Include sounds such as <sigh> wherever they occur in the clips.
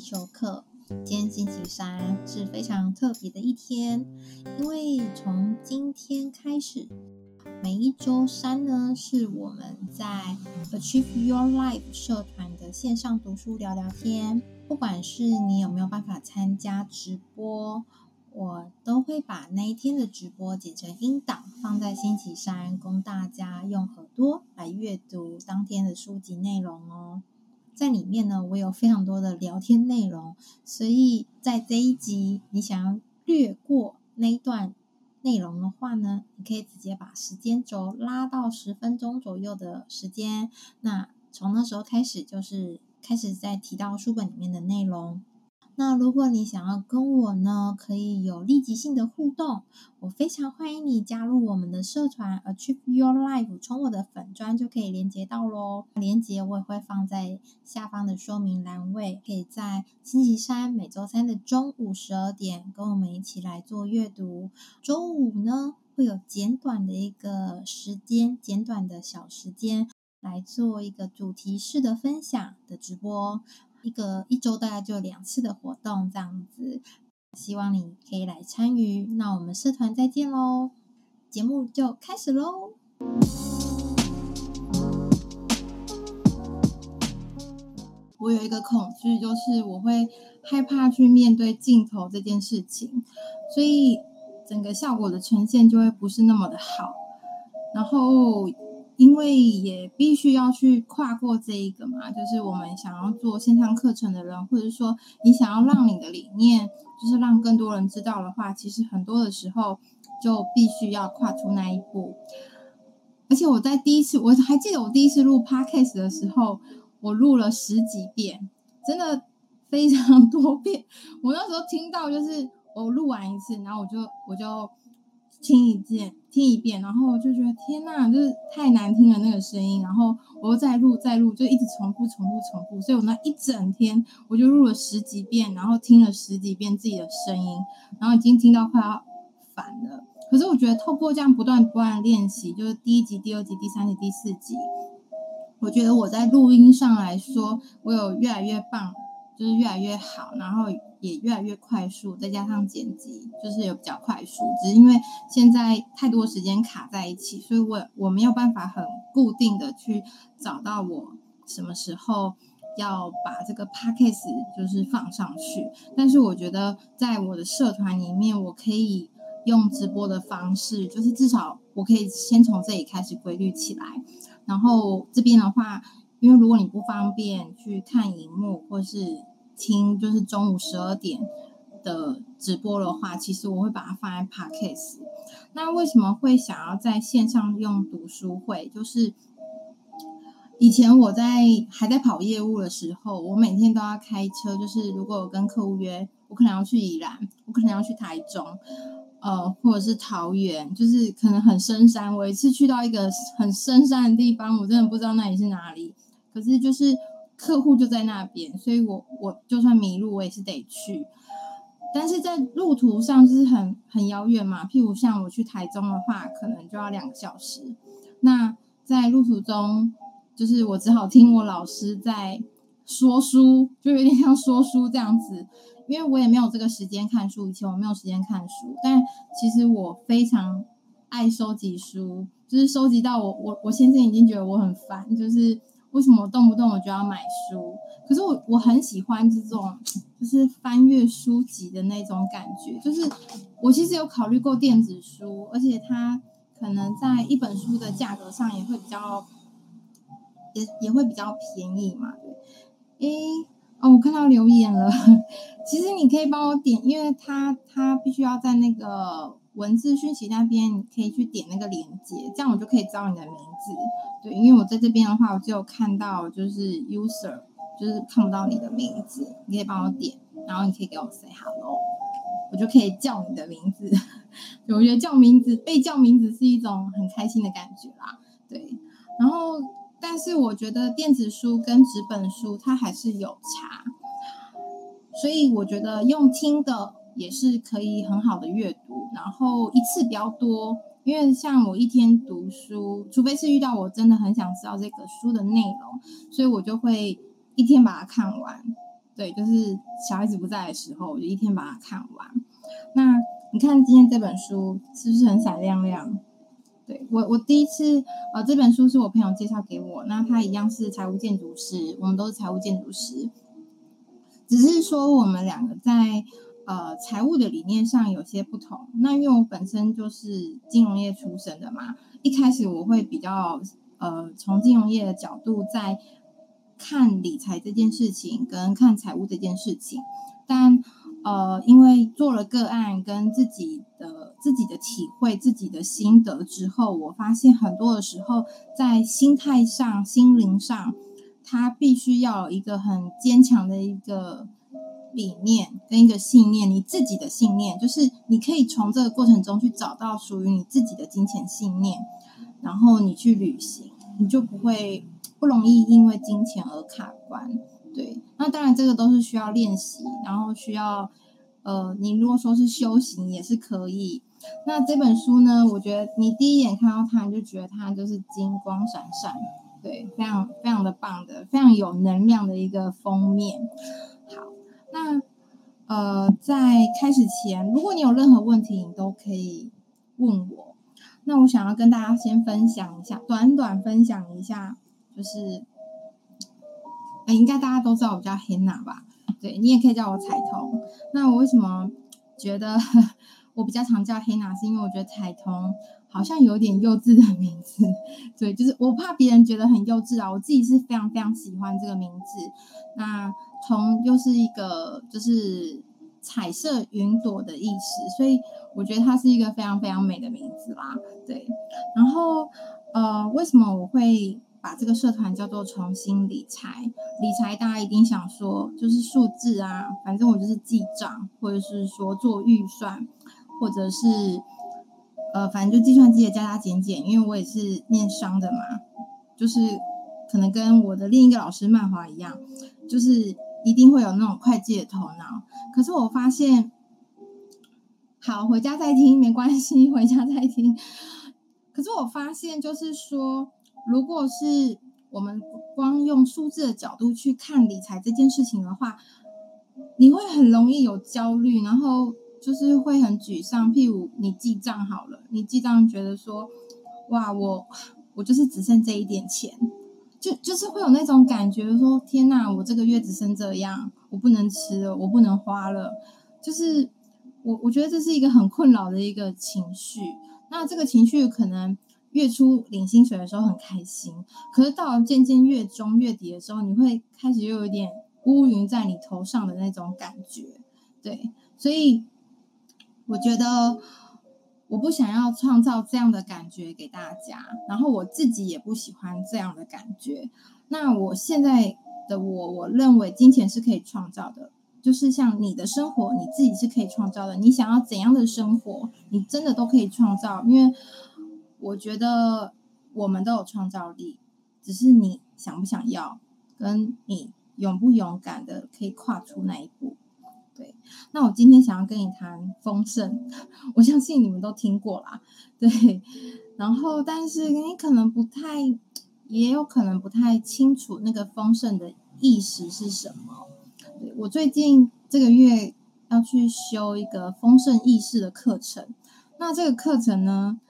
修课。今天星期三是非常特别的一天，因为从今天开始，每一周三呢，是我们在 Achieve Your Life 社团的线上读书聊聊天。不管是你有没有办法参加直播，我都会把那一天的直播剪成音档，放在星期三，供大家用耳朵来阅读当天的书籍内容哦。在里面呢，我有非常多的聊天内容，所以在这一集你想要略过那一段内容的话呢，你可以直接把时间轴拉到十分钟左右的时间，那从那时候开始就是开始在提到书本里面的内容。那如果你想要跟我呢，可以有立即性的互动，我非常欢迎你加入我们的社团 Achieve Your Life，从我的粉专就可以连接到喽。连接我也会放在下方的说明栏位，可以在星期三每周三的中午十二点跟我们一起来做阅读。周五呢，会有简短的一个时间，简短的小时间来做一个主题式的分享的直播。一个一周大概就两次的活动这样子，希望你可以来参与。那我们社团再见喽，节目就开始喽。我有一个恐惧，就是我会害怕去面对镜头这件事情，所以整个效果的呈现就会不是那么的好。然后。因为也必须要去跨过这一个嘛，就是我们想要做线上课程的人，或者说你想要让你的理念，就是让更多人知道的话，其实很多的时候就必须要跨出那一步。而且我在第一次，我还记得我第一次录 Podcast 的时候，我录了十几遍，真的非常多遍。<laughs> 我那时候听到，就是我录完一次，然后我就我就。听一遍，听一遍，然后我就觉得天呐，就是太难听了那个声音，然后我又再录再录，就一直重复重复重复，所以我那一整天我就录了十几遍，然后听了十几遍自己的声音，然后已经听到快要烦了。可是我觉得透过这样不断不断练习，就是第一集、第二集、第三集、第四集，我觉得我在录音上来说，我有越来越棒，就是越来越好，然后。也越来越快速，再加上剪辑，就是有比较快速。只是因为现在太多时间卡在一起，所以我我没有办法很固定的去找到我什么时候要把这个 podcast 就是放上去。但是我觉得在我的社团里面，我可以用直播的方式，就是至少我可以先从这里开始规律起来。然后这边的话，因为如果你不方便去看荧幕或是。听就是中午十二点的直播的话，其实我会把它放在 Podcast。那为什么会想要在线上用读书会？就是以前我在还在跑业务的时候，我每天都要开车。就是如果我跟客户约，我可能要去宜兰，我可能要去台中，呃，或者是桃园，就是可能很深山。我一次去到一个很深山的地方，我真的不知道那里是哪里。可是就是。客户就在那边，所以我我就算迷路，我也是得去。但是在路途上就是很很遥远嘛，譬如像我去台中的话，可能就要两个小时。那在路途中，就是我只好听我老师在说书，就有点像说书这样子。因为我也没有这个时间看书，以前我没有时间看书，但其实我非常爱收集书，就是收集到我我我先生已经觉得我很烦，就是。为什么动不动我就要买书？可是我我很喜欢这种，就是翻阅书籍的那种感觉。就是我其实有考虑过电子书，而且它可能在一本书的价格上也会比较，也也会比较便宜嘛。对，诶，哦，我看到留言了。<laughs> 其实你可以帮我点，因为它它必须要在那个文字讯息那边，你可以去点那个链接，这样我就可以知道你的名字。对，因为我在这边的话，我只有看到就是 user，就是看不到你的名字。你可以帮我点，然后你可以给我 say hello，我就可以叫你的名字。我觉得叫名字，被叫名字是一种很开心的感觉啦。对，然后但是我觉得电子书跟纸本书它还是有差，所以我觉得用听的也是可以很好的阅读，然后一次比较多。因为像我一天读书，除非是遇到我真的很想知道这个书的内容，所以我就会一天把它看完。对，就是小孩子不在的时候，我就一天把它看完。那你看今天这本书是不是很闪亮亮？对，我，我第一次呃，这本书是我朋友介绍给我，那他一样是财务建筑师，我们都是财务建筑师，只是说我们两个在呃财务的理念上有些不同。那因为我本身就是金融业出身的嘛，一开始我会比较呃从金融业的角度在。看理财这件事情跟看财务这件事情，但呃，因为做了个案跟自己的自己的体会、自己的心得之后，我发现很多的时候，在心态上、心灵上，他必须要有一个很坚强的一个理念跟一个信念，你自己的信念，就是你可以从这个过程中去找到属于你自己的金钱信念，然后你去旅行，你就不会。不容易因为金钱而卡关，对。那当然这个都是需要练习，然后需要，呃，你如果说是修行也是可以。那这本书呢，我觉得你第一眼看到它，你就觉得它就是金光闪闪，对，非常非常的棒的，非常有能量的一个封面。好，那呃，在开始前，如果你有任何问题，你都可以问我。那我想要跟大家先分享一下，短短分享一下。就是，哎，应该大家都知道我叫 Hanna 吧？对，你也可以叫我彩彤。那我为什么觉得我比较常叫 Hanna，是因为我觉得彩彤好像有点幼稚的名字。对，就是我怕别人觉得很幼稚啊。我自己是非常非常喜欢这个名字。那彤又是一个就是彩色云朵的意思，所以我觉得它是一个非常非常美的名字啦。对，然后呃，为什么我会？把这个社团叫做重新理财，理财大家一定想说就是数字啊，反正我就是记账，或者是说做预算，或者是呃，反正就计算机的加加减减，因为我也是念商的嘛，就是可能跟我的另一个老师曼华一样，就是一定会有那种会计的头脑。可是我发现，好，回家再听没关系，<laughs> 回家再听。可是我发现，就是说。如果是我们光用数字的角度去看理财这件事情的话，你会很容易有焦虑，然后就是会很沮丧。譬如你记账好了，你记账觉得说，哇，我我就是只剩这一点钱，就就是会有那种感觉说，天哪，我这个月只剩这样，我不能吃了，我不能花了，就是我我觉得这是一个很困扰的一个情绪。那这个情绪可能。月初领薪水的时候很开心，可是到了渐渐月中月底的时候，你会开始又有点乌云在你头上的那种感觉，对，所以我觉得我不想要创造这样的感觉给大家，然后我自己也不喜欢这样的感觉。那我现在的我，我认为金钱是可以创造的，就是像你的生活，你自己是可以创造的。你想要怎样的生活，你真的都可以创造，因为。我觉得我们都有创造力，只是你想不想要，跟你勇不勇敢的可以跨出那一步。对，那我今天想要跟你谈丰盛，我相信你们都听过啦。对，然后但是你可能不太，也有可能不太清楚那个丰盛的意识是什么。我最近这个月要去修一个丰盛意识的课程，那这个课程呢，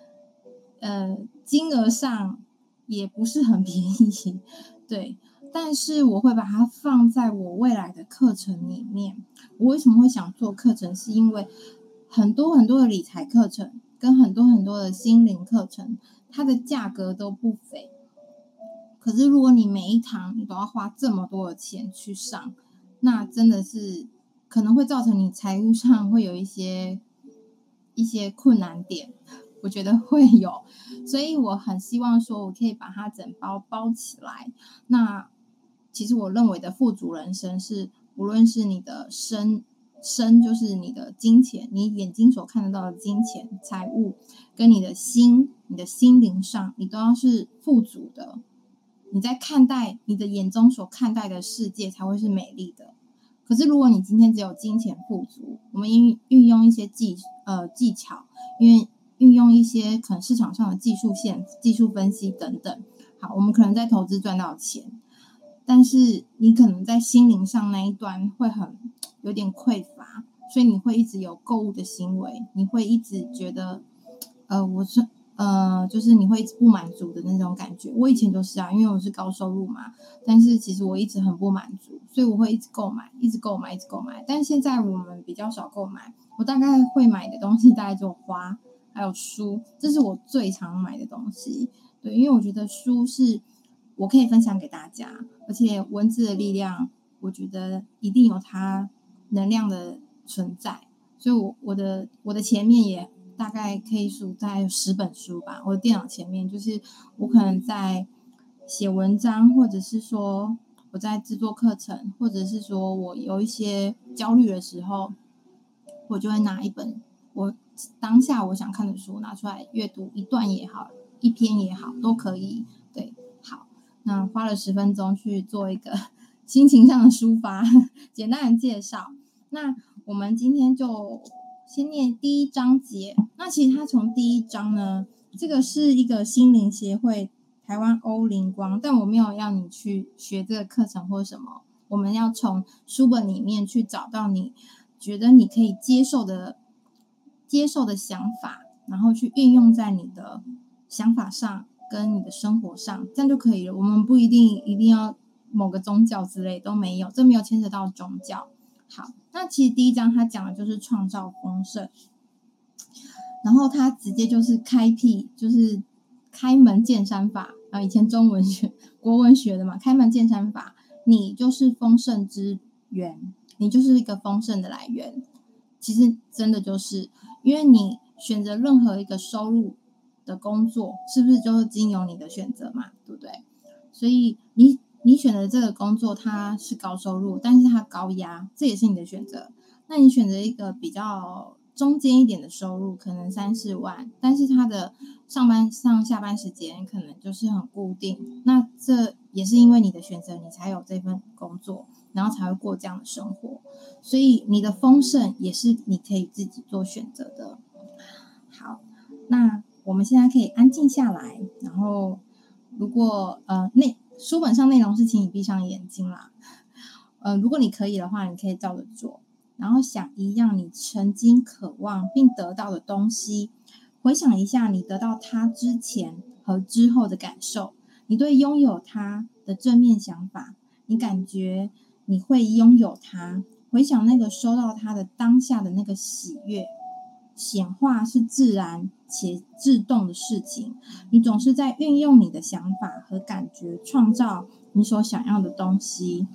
呃，金额上也不是很便宜，对，但是我会把它放在我未来的课程里面。我为什么会想做课程？是因为很多很多的理财课程跟很多很多的心灵课程，它的价格都不菲。可是如果你每一堂你都要花这么多的钱去上，那真的是可能会造成你财务上会有一些一些困难点。我觉得会有，所以我很希望说，我可以把它整包包起来。那其实我认为的富足人生是，无论是你的身身，就是你的金钱，你眼睛所看得到的金钱、财物，跟你的心、你的心灵上，你都要是富足的。你在看待你的眼中所看待的世界，才会是美丽的。可是如果你今天只有金钱富足，我们运运用一些技呃技巧，因为。运用一些可能市场上的技术线、技术分析等等，好，我们可能在投资赚到钱，但是你可能在心灵上那一端会很有点匮乏，所以你会一直有购物的行为，你会一直觉得，呃，我是。呃，就是你会一直不满足的那种感觉。我以前就是啊，因为我是高收入嘛，但是其实我一直很不满足，所以我会一直购买，一直购买，一直购买。但现在我们比较少购买，我大概会买的东西大概就花还有书，这是我最常买的东西。对，因为我觉得书是我可以分享给大家，而且文字的力量，我觉得一定有它能量的存在，所以我我的我的前面也。大概可以数在十本书吧。我的电脑前面，就是我可能在写文章，或者是说我在制作课程，或者是说我有一些焦虑的时候，我就会拿一本我当下我想看的书拿出来阅读一段也好，一篇也好，都可以。对，那花了十分钟去做一个 <laughs> 心情上的抒发，<laughs> 简单的介绍。那我们今天就。先念第一章节，那其实它从第一章呢，这个是一个心灵协会台湾欧灵光，但我没有要你去学这个课程或什么，我们要从书本里面去找到你觉得你可以接受的接受的想法，然后去运用在你的想法上跟你的生活上，这样就可以了。我们不一定一定要某个宗教之类都没有，这没有牵扯到宗教。好，那其实第一章他讲的就是创造丰盛，然后他直接就是开辟，就是开门见山法啊。以前中文学、国文学的嘛，开门见山法，你就是丰盛之源，你就是一个丰盛的来源。其实真的就是，因为你选择任何一个收入的工作，是不是就是经由你的选择嘛？对不对？所以你。你选择这个工作，它是高收入，但是它高压，这也是你的选择。那你选择一个比较中间一点的收入，可能三四万，但是它的上班上下班时间可能就是很固定。那这也是因为你的选择，你才有这份工作，然后才会过这样的生活。所以你的丰盛也是你可以自己做选择的。好，那我们现在可以安静下来，然后如果呃那。书本上内容是请你闭上眼睛啦，<laughs> 呃，如果你可以的话，你可以照着做，然后想一样你曾经渴望并得到的东西，回想一下你得到它之前和之后的感受，你对拥有它的正面想法，你感觉你会拥有它，回想那个收到它的当下的那个喜悦。显化是自然且自动的事情，你总是在运用你的想法和感觉，创造你所想要的东西。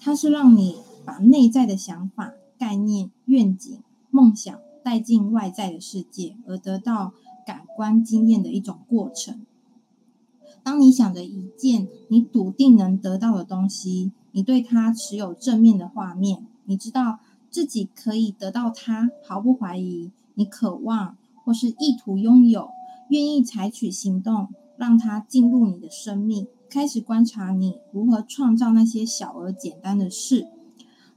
它是让你把内在的想法、概念、愿景、梦想带进外在的世界，而得到感官经验的一种过程。当你想着一件你笃定能得到的东西，你对它持有正面的画面，你知道自己可以得到它，毫不怀疑。你渴望或是意图拥有，愿意采取行动，让它进入你的生命，开始观察你如何创造那些小而简单的事，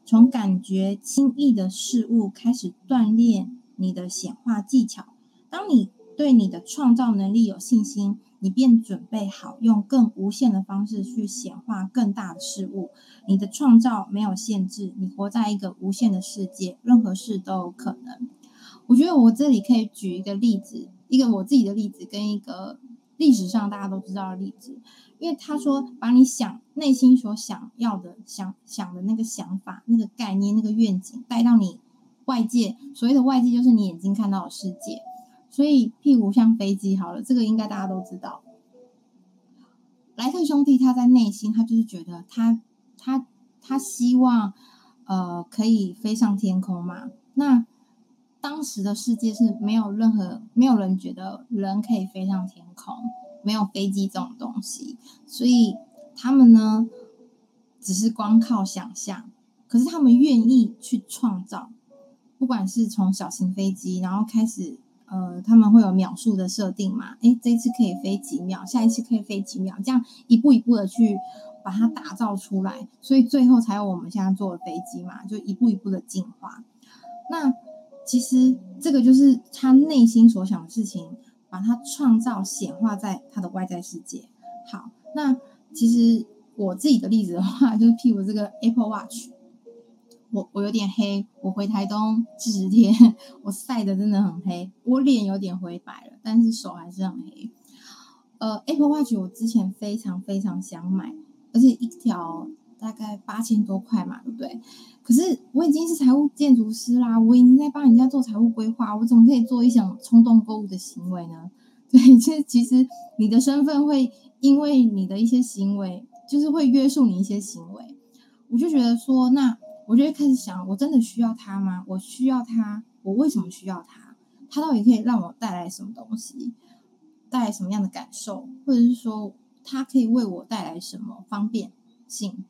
从感觉轻易的事物开始锻炼你的显化技巧。当你对你的创造能力有信心，你便准备好用更无限的方式去显化更大的事物。你的创造没有限制，你活在一个无限的世界，任何事都有可能。我觉得我这里可以举一个例子，一个我自己的例子，跟一个历史上大家都知道的例子。因为他说，把你想内心所想要的、想想的那个想法、那个概念、那个愿景带到你外界，所谓的外界就是你眼睛看到的世界。所以，譬如像飞机好了，这个应该大家都知道。莱特兄弟他在内心，他就是觉得他他他希望呃可以飞上天空嘛，那。当时的世界是没有任何没有人觉得人可以飞上天空，没有飞机这种东西，所以他们呢，只是光靠想象。可是他们愿意去创造，不管是从小型飞机，然后开始，呃，他们会有秒数的设定嘛？诶，这一次可以飞几秒，下一次可以飞几秒，这样一步一步的去把它打造出来，所以最后才有我们现在坐的飞机嘛，就一步一步的进化。那。其实这个就是他内心所想的事情，把它创造显化在他的外在世界。好，那其实我自己的例子的话，就是譬如这个 Apple Watch，我我有点黑，我回台东四十天，<laughs> 我晒得真的很黑，我脸有点灰白了，但是手还是很黑。呃，Apple Watch 我之前非常非常想买，而且一条大概八千多块嘛，对不对？可是我已经是财务建筑师啦，我已经在帮人家做财务规划，我怎么可以做一项冲动购物的行为呢？<laughs> 对，其实其实你的身份会因为你的一些行为，就是会约束你一些行为。我就觉得说，那我就会开始想，我真的需要它吗？我需要它，我为什么需要它？它到底可以让我带来什么东西？带来什么样的感受，或者是说它可以为我带来什么方便性？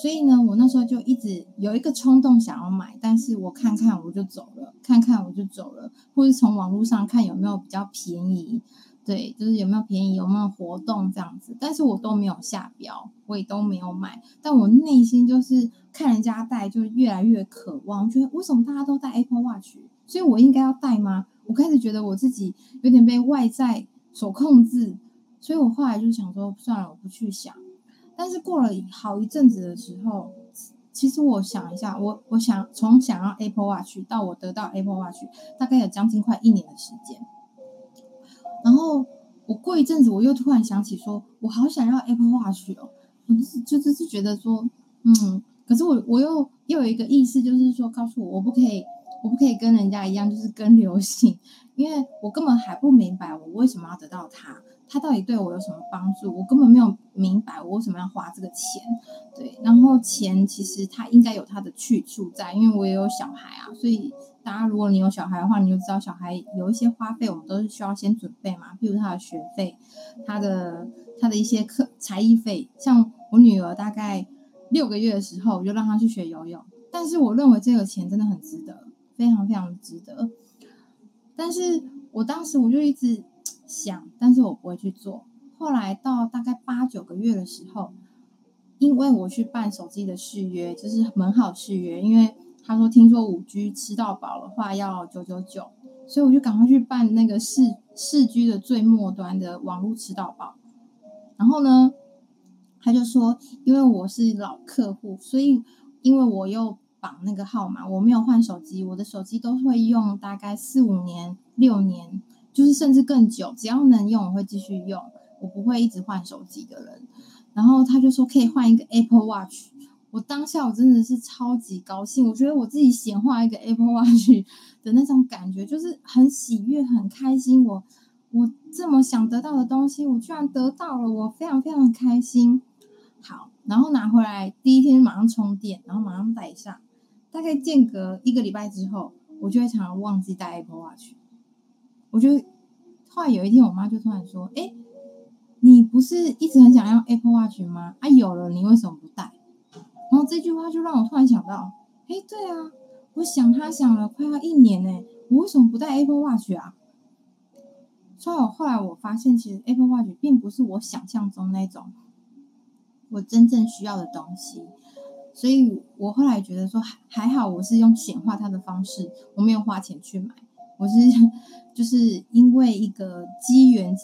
所以呢，我那时候就一直有一个冲动想要买，但是我看看我就走了，看看我就走了，或者从网络上看有没有比较便宜，对，就是有没有便宜，有没有活动这样子，但是我都没有下标，我也都没有买，但我内心就是看人家戴，就越来越渴望，觉得为什么大家都戴 Apple Watch，所以我应该要戴吗？我开始觉得我自己有点被外在所控制，所以我后来就想说，算了，我不去想。但是过了好一阵子的时候，其实我想一下，我我想从想要 Apple Watch 到我得到 Apple Watch，大概有将近快一年的时间。然后我过一阵子，我又突然想起说，我好想要 Apple Watch 哦，我就是就就是觉得说，嗯，可是我我又又有一个意思，就是说告诉我，我不可以。我不可以跟人家一样，就是跟流行，因为我根本还不明白我为什么要得到它，它到底对我有什么帮助？我根本没有明白我为什么要花这个钱。对，然后钱其实它应该有它的去处在，因为我也有小孩啊，所以大家如果你有小孩的话，你就知道小孩有一些花费，我们都是需要先准备嘛，比如他的学费，他的他的一些课才艺费，像我女儿大概六个月的时候，我就让她去学游泳，但是我认为这个钱真的很值得。非常非常值得，但是我当时我就一直想，但是我不会去做。后来到大概八九个月的时候，因为我去办手机的续约，就是门号续约，因为他说听说五 G 吃到饱的话要九九九，所以我就赶快去办那个四四 G 的最末端的网络吃到饱。然后呢，他就说，因为我是老客户，所以因为我又。绑那个号码，我没有换手机，我的手机都会用大概四五年、六年，就是甚至更久，只要能用我会继续用，我不会一直换手机的人。然后他就说可以换一个 Apple Watch，我当下我真的是超级高兴，我觉得我自己显化一个 Apple Watch <laughs> 的那种感觉，就是很喜悦、很开心。我我这么想得到的东西，我居然得到了，我非常非常开心。好，然后拿回来第一天马上充电，然后马上戴上。大概间隔一个礼拜之后，我就会常常忘记带 Apple Watch。我就后来有一天，我妈就突然说：“哎，你不是一直很想要 Apple Watch 吗？啊，有了，你为什么不带？”然后这句话就让我突然想到：“哎，对啊，我想他想了快要一年呢，我为什么不带 Apple Watch 啊？”所以我后来我发现，其实 Apple Watch 并不是我想象中那种我真正需要的东西。所以我后来觉得说还好，我是用显化它的方式，我没有花钱去买，我是就是因为一个机缘，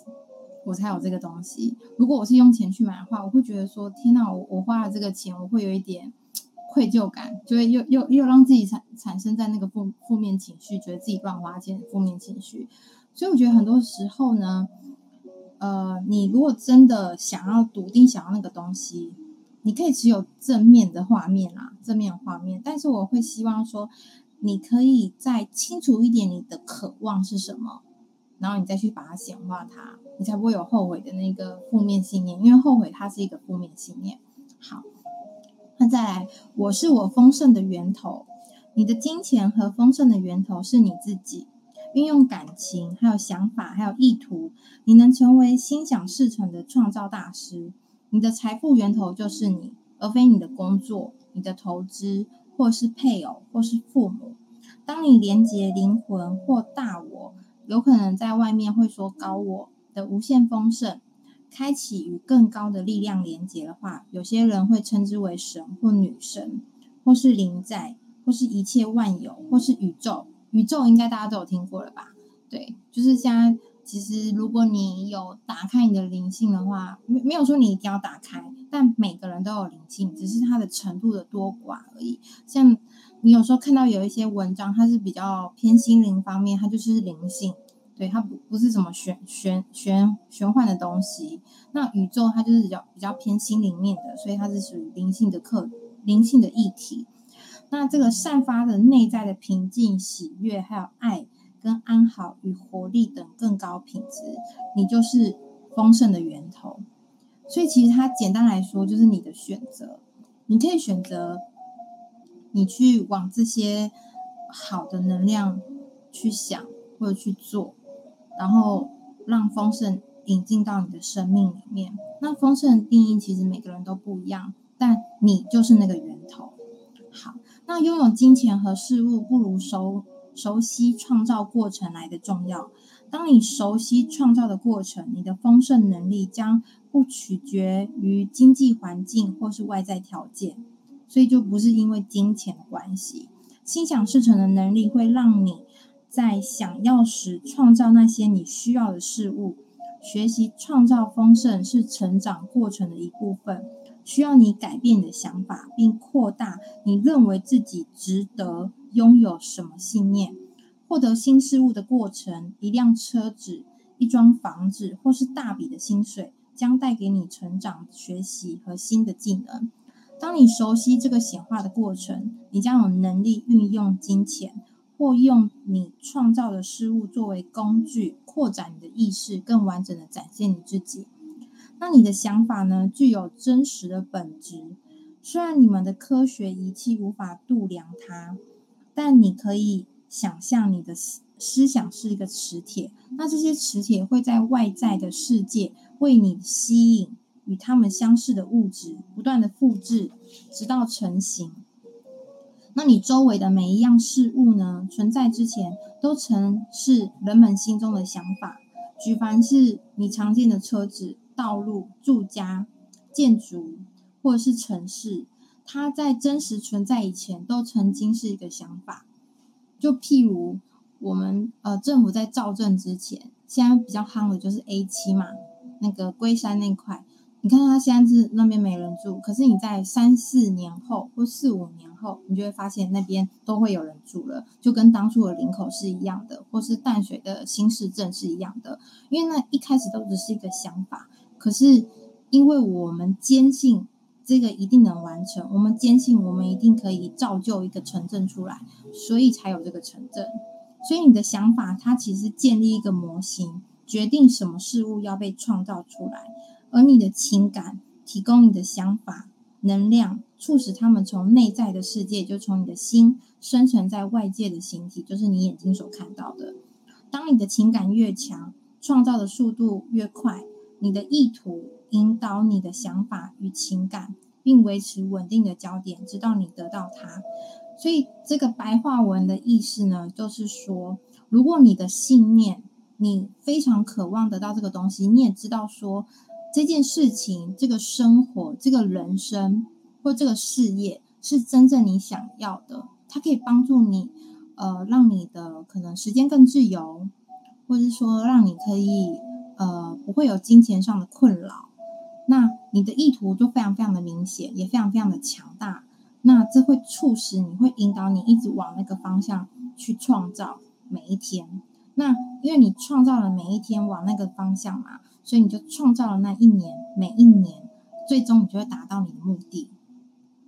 我才有这个东西。如果我是用钱去买的话，我会觉得说天哪，我我花了这个钱，我会有一点愧疚感，就会又又又让自己产产生在那个负负面情绪，觉得自己乱花钱，负面情绪。所以我觉得很多时候呢，呃，你如果真的想要笃定想要那个东西。你可以持有正面的画面啊，正面的画面，但是我会希望说，你可以再清楚一点你的渴望是什么，然后你再去把它显化它，你才不会有后悔的那个负面信念，因为后悔它是一个负面信念。好，那再来，我是我丰盛的源头，你的金钱和丰盛的源头是你自己，运用感情，还有想法，还有意图，你能成为心想事成的创造大师。你的财富源头就是你，而非你的工作、你的投资，或是配偶，或是父母。当你连接灵魂或大我，有可能在外面会说高我的无限丰盛，开启与更高的力量连接的话，有些人会称之为神或女神，或是灵在，或是一切万有，或是宇宙。宇宙应该大家都有听过了吧？对，就是现在其实如果你有打开你的灵性的话，没没有说你一定要打开，但每个人都有灵性，只是它的程度的多寡而已。像你有时候看到有一些文章，它是比较偏心灵方面，它就是灵性。对，它不不是什么玄玄玄玄幻的东西，那宇宙它就是比较比较偏心灵面的，所以它是属于灵性的课灵性的议题。那这个散发的内在的平静、喜悦，还有爱跟安好与活力等更高品质，你就是丰盛的源头。所以其实它简单来说就是你的选择，你可以选择你去往这些好的能量去想或者去做。然后让丰盛引进到你的生命里面。那丰盛的定义其实每个人都不一样，但你就是那个源头。好，那拥有金钱和事物不如收熟悉创造过程来的重要。当你熟悉创造的过程，你的丰盛能力将不取决于经济环境或是外在条件，所以就不是因为金钱的关系。心想事成的能力会让你。在想要时，创造那些你需要的事物。学习创造丰盛是成长过程的一部分，需要你改变你的想法，并扩大你认为自己值得拥有什么信念。获得新事物的过程，一辆车子、一幢房子，或是大笔的薪水，将带给你成长、学习和新的技能。当你熟悉这个显化的过程，你将有能力运用金钱。或用你创造的事物作为工具，扩展你的意识，更完整的展现你自己。那你的想法呢，具有真实的本质。虽然你们的科学仪器无法度量它，但你可以想象你的思想是一个磁铁。那这些磁铁会在外在的世界为你吸引与它们相似的物质，不断的复制，直到成型。那你周围的每一样事物呢，存在之前都曾是人们心中的想法。举凡是你常见的车子、道路、住家、建筑，或者是城市，它在真实存在以前都曾经是一个想法。就譬如我们呃政府在造镇之前，现在比较夯的就是 A 七嘛，那个龟山那块。你看，他现在是那边没人住，可是你在三四年后或四五年后，你就会发现那边都会有人住了，就跟当初的林口是一样的，或是淡水的新市镇是一样的。因为那一开始都只是一个想法，可是因为我们坚信这个一定能完成，我们坚信我们一定可以造就一个城镇出来，所以才有这个城镇。所以你的想法，它其实建立一个模型，决定什么事物要被创造出来。而你的情感提供你的想法能量，促使他们从内在的世界，就从你的心生成在外界的形体，就是你眼睛所看到的。当你的情感越强，创造的速度越快，你的意图引导你的想法与情感，并维持稳定的焦点，直到你得到它。所以，这个白话文的意思呢，就是说，如果你的信念，你非常渴望得到这个东西，你也知道说。这件事情、这个生活、这个人生或这个事业是真正你想要的，它可以帮助你，呃，让你的可能时间更自由，或者是说让你可以呃不会有金钱上的困扰。那你的意图就非常非常的明显，也非常非常的强大。那这会促使你会引导你一直往那个方向去创造每一天。那因为你创造了每一天往那个方向嘛。所以你就创造了那一年，每一年，最终你就会达到你的目的。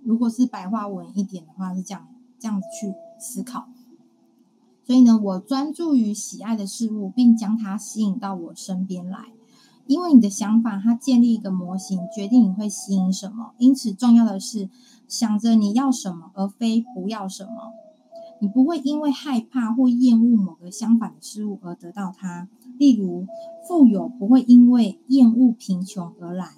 如果是白话文一点的话，是这样这样子去思考。所以呢，我专注于喜爱的事物，并将它吸引到我身边来。因为你的想法，它建立一个模型，决定你会吸引什么。因此，重要的是想着你要什么，而非不要什么。你不会因为害怕或厌恶某个相反的事物而得到它。例如，富有不会因为厌恶贫穷而来。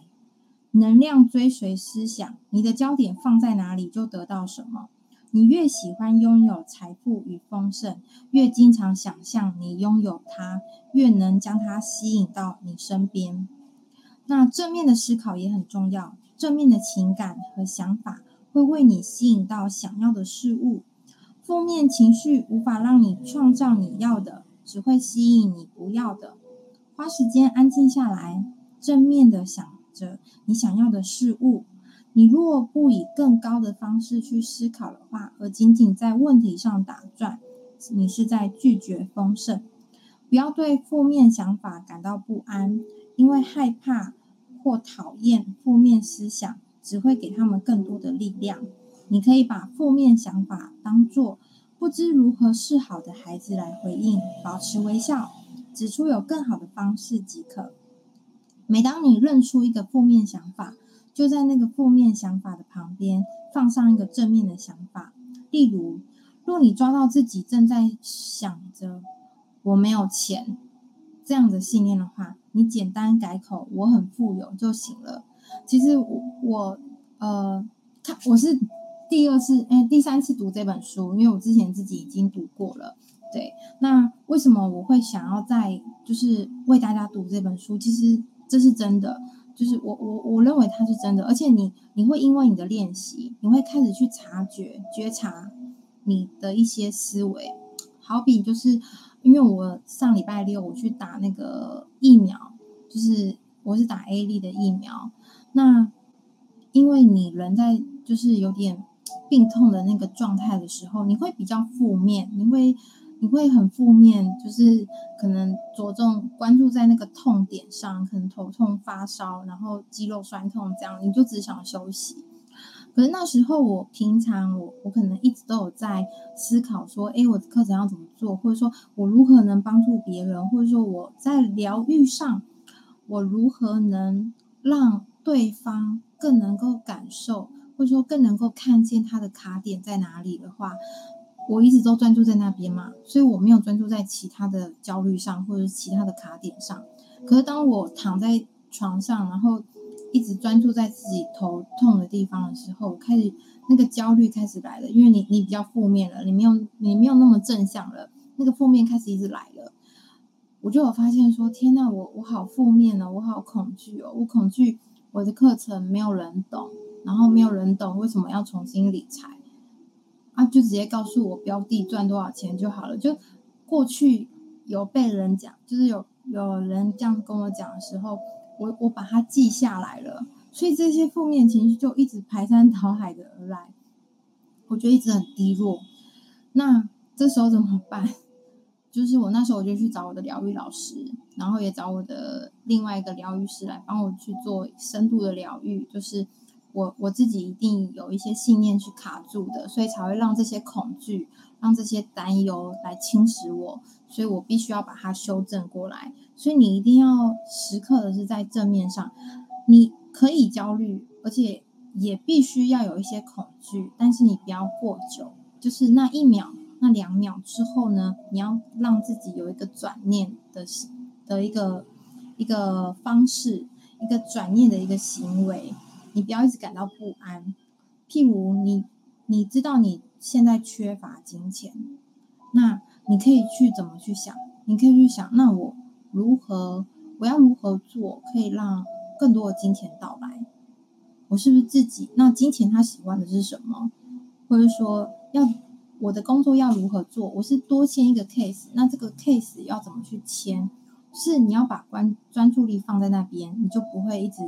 能量追随思想，你的焦点放在哪里，就得到什么。你越喜欢拥有财富与丰盛，越经常想象你拥有它，越能将它吸引到你身边。那正面的思考也很重要，正面的情感和想法会为你吸引到想要的事物。负面情绪无法让你创造你要的，只会吸引你不要的。花时间安静下来，正面的想着你想要的事物。你若不以更高的方式去思考的话，而仅仅在问题上打转，你是在拒绝丰盛。不要对负面想法感到不安，因为害怕或讨厌负面思想，只会给他们更多的力量。你可以把负面想法当作不知如何是好的孩子来回应，保持微笑，指出有更好的方式即可。每当你认出一个负面想法，就在那个负面想法的旁边放上一个正面的想法。例如，若你抓到自己正在想着“我没有钱”这样的信念的话，你简单改口“我很富有”就行了。其实我我呃，看我是第二次哎第三次读这本书，因为我之前自己已经读过了。对，那为什么我会想要再就是为大家读这本书？其实这是真的。就是我我我认为它是真的，而且你你会因为你的练习，你会开始去察觉觉察你的一些思维。好比就是因为我上礼拜六我去打那个疫苗，就是我是打 A 粒的疫苗。那因为你人在就是有点病痛的那个状态的时候，你会比较负面，你会。你会很负面，就是可能着重关注在那个痛点上，可能头痛、发烧，然后肌肉酸痛这样，你就只想休息。可是那时候我平常我我可能一直都有在思考说，诶，我的课程要怎么做，或者说我如何能帮助别人，或者说我在疗愈上，我如何能让对方更能够感受，或者说更能够看见他的卡点在哪里的话。我一直都专注在那边嘛，所以我没有专注在其他的焦虑上，或者是其他的卡点上。可是当我躺在床上，然后一直专注在自己头痛的地方的时候，开始那个焦虑开始来了，因为你你比较负面了，你没有你没有那么正向了，那个负面开始一直来了。我就有发现说，天哪，我我好负面哦，我好恐惧哦，我恐惧我的课程没有人懂，然后没有人懂为什么要重新理财。他、啊、就直接告诉我标的赚多少钱就好了。就过去有被人讲，就是有有人这样跟我讲的时候，我我把它记下来了。所以这些负面情绪就一直排山倒海的而来，我觉得一直很低落。那这时候怎么办？就是我那时候我就去找我的疗愈老师，然后也找我的另外一个疗愈师来帮我去做深度的疗愈，就是。我我自己一定有一些信念去卡住的，所以才会让这些恐惧、让这些担忧来侵蚀我，所以我必须要把它修正过来。所以你一定要时刻的是在正面上，你可以焦虑，而且也必须要有一些恐惧，但是你不要过久，就是那一秒、那两秒之后呢，你要让自己有一个转念的的一个一个方式，一个转念的一个行为。你不要一直感到不安。譬如你，你知道你现在缺乏金钱，那你可以去怎么去想？你可以去想，那我如何，我要如何做，可以让更多的金钱到来？我是不是自己？那金钱他喜欢的是什么？或者说，要我的工作要如何做？我是多签一个 case，那这个 case 要怎么去签？是你要把关专注力放在那边，你就不会一直。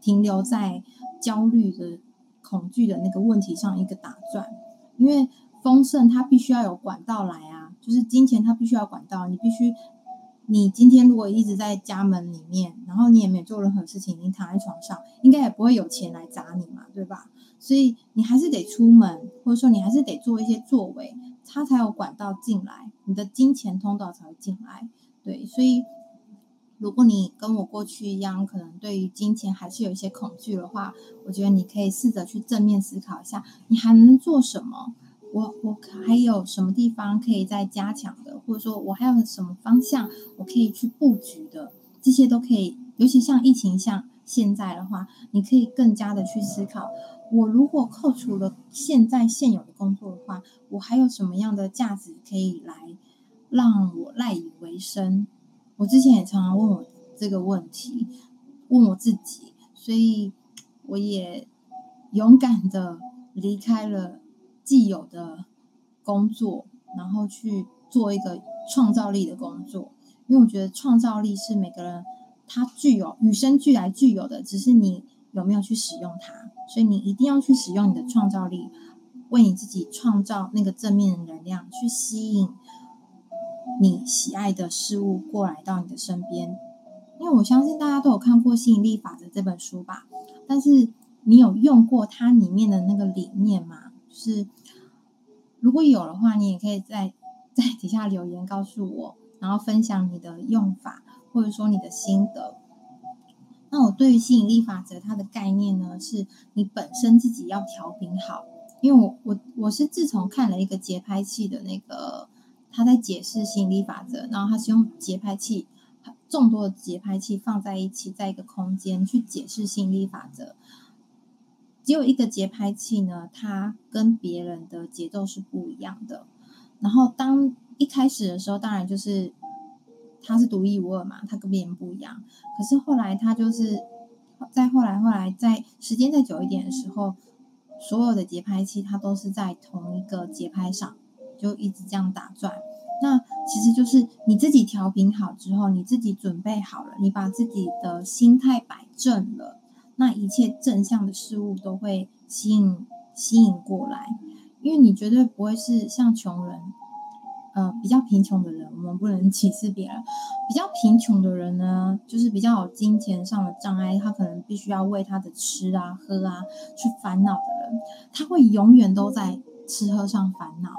停留在焦虑的、恐惧的那个问题上一个打转，因为丰盛它必须要有管道来啊，就是金钱它必须要管道，你必须，你今天如果一直在家门里面，然后你也没有做任何事情，你躺在床上，应该也不会有钱来砸你嘛，对吧？所以你还是得出门，或者说你还是得做一些作为，它才有管道进来，你的金钱通道才会进来，对，所以。如果你跟我过去一样，可能对于金钱还是有一些恐惧的话，我觉得你可以试着去正面思考一下，你还能做什么？我我还有什么地方可以再加强的，或者说我还有什么方向我可以去布局的？这些都可以。尤其像疫情像现在的话，你可以更加的去思考，我如果扣除了现在现有的工作的话，我还有什么样的价值可以来让我赖以为生？我之前也常常问我这个问题，问我自己，所以我也勇敢的离开了既有的工作，然后去做一个创造力的工作。因为我觉得创造力是每个人他具有与生俱来具有的，只是你有没有去使用它。所以你一定要去使用你的创造力，为你自己创造那个正面的能量，去吸引你喜爱的事物过来到你的身边。因为我相信大家都有看过《吸引力法则》这本书吧，但是你有用过它里面的那个理念吗？就是如果有的话，你也可以在在底下留言告诉我，然后分享你的用法，或者说你的心得。那我对于吸引力法则它的概念呢，是你本身自己要调频好。因为我我我是自从看了一个节拍器的那个，他在解释吸引力法则，然后他是用节拍器众多的节拍器放在一起，在一个空间去解释吸引力法则。只有一个节拍器呢，它跟别人的节奏是不一样的。然后当一开始的时候，当然就是。它是独一无二嘛，它跟别人不一样。可是后来，它就是再后来，后来在时间再久一点的时候，所有的节拍器它都是在同一个节拍上，就一直这样打转。那其实就是你自己调频好之后，你自己准备好了，你把自己的心态摆正了，那一切正向的事物都会吸引吸引过来，因为你绝对不会是像穷人。呃，比较贫穷的人，我们不能 <laughs> 歧视别人。比较贫穷的人呢，就是比较有金钱上的障碍，他可能必须要为他的吃啊、喝啊去烦恼的人，他会永远都在吃喝上烦恼，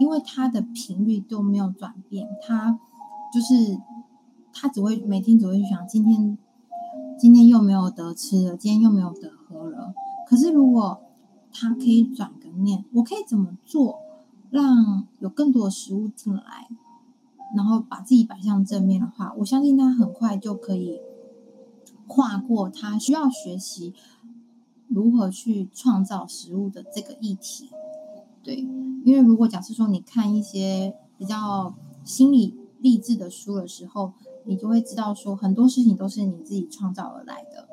因为他的频率都没有转变，他就是他只会每天只会去想今天，今天又没有得吃了，今天又没有得喝了。可是如果他可以转个念，我可以怎么做？让有更多的食物进来，然后把自己摆向正面的话，我相信他很快就可以跨过他需要学习如何去创造食物的这个议题。对，因为如果假设说你看一些比较心理励志的书的时候，你就会知道说很多事情都是你自己创造而来的。